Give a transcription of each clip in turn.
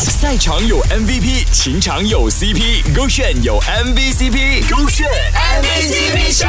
赛场有 MVP，情场有 CP，勾选有 MVCp，勾选 MVCp 秀。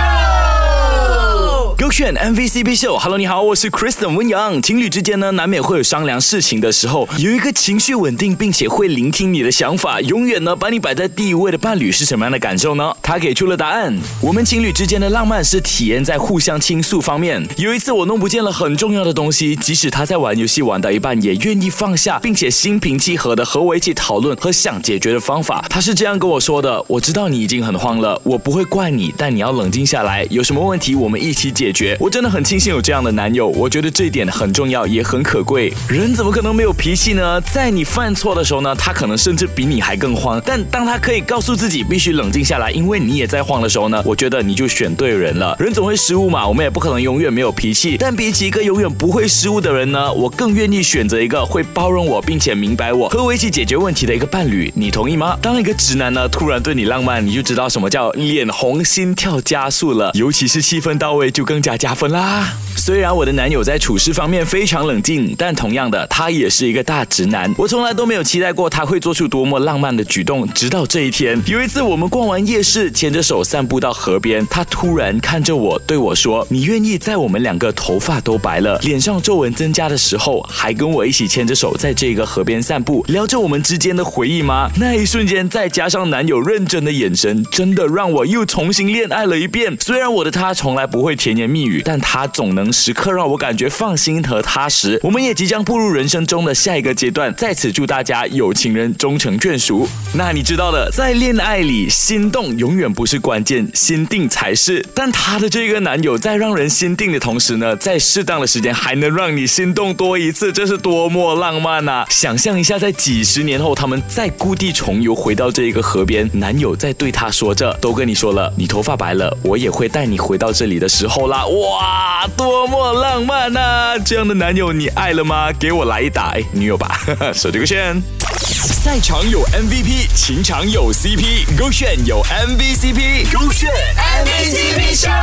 勾选 MVCp 秀，Hello，你好，我是 Kristen 温阳。情侣之间呢，难免会有商量事情的时候，有一个情绪稳定并且会聆听你的想法，永远呢把你摆在第一位的伴侣是什么样的感受呢？他给出了答案。我们情侣之间的浪漫是体验在互相倾诉方面。有一次我弄不见了很重要的东西，即使他在玩游戏玩到一半，也愿意放下，并且心平气和和我一起讨论和想解决的方法。他是这样跟我说的：“我知道你已经很慌了，我不会怪你，但你要冷静下来，有什么问题我们一起解决。”我真的很庆幸有这样的男友，我觉得这一点很重要，也很可贵。人怎么可能没有脾气呢？在你犯错的时候呢，他可能甚至比你还更慌。但当他可以告诉自己必须冷静下来，因为你也在慌的时候呢，我觉得你就选对人了。人总会失误嘛，我们也不可能永远没有脾气。但比起一个永远不会失误的人呢，我更愿意选择一个会包容我并且明白我一起解决问题的一个伴侣。你同意吗？当一个直男呢突然对你浪漫，你就知道什么叫脸红心跳加速了，尤其是气氛到位，就更加加分啦。虽然我的男友在处事方面非常冷静，但同样的，他也是一个大直男。我从来都没有期待过他会做出多么浪漫的举动，直到这一天。有一次，我们逛完夜市，牵着手散步到河边，他突然看着我，对我说：“你愿意在我们两个头发都白了、脸上皱纹增加的时候，还跟我一起牵着手在这个河边散步，聊着我们之间的回忆吗？”那一瞬间，再加上男友认真的眼神，真的让我又重新恋爱了一遍。虽然我的他从来不会甜言蜜语，但他总能。时刻让我感觉放心和踏实。我们也即将步入人生中的下一个阶段，在此祝大家有情人终成眷属。那你知道的，在恋爱里，心动永远不是关键，心定才是。但她的这个男友在让人心定的同时呢，在适当的时间还能让你心动多一次，这是多么浪漫啊！想象一下，在几十年后，他们再故地重游，回到这一个河边，男友在对她说着：“都跟你说了，你头发白了，我也会带你回到这里的时候啦。”哇，多！多么浪漫呐！这样的男友你爱了吗？给我来一打，哎，女友吧，手机勾线。赛场有 MVP，情场有 CP，勾选有 MVCp，勾选 MVCp。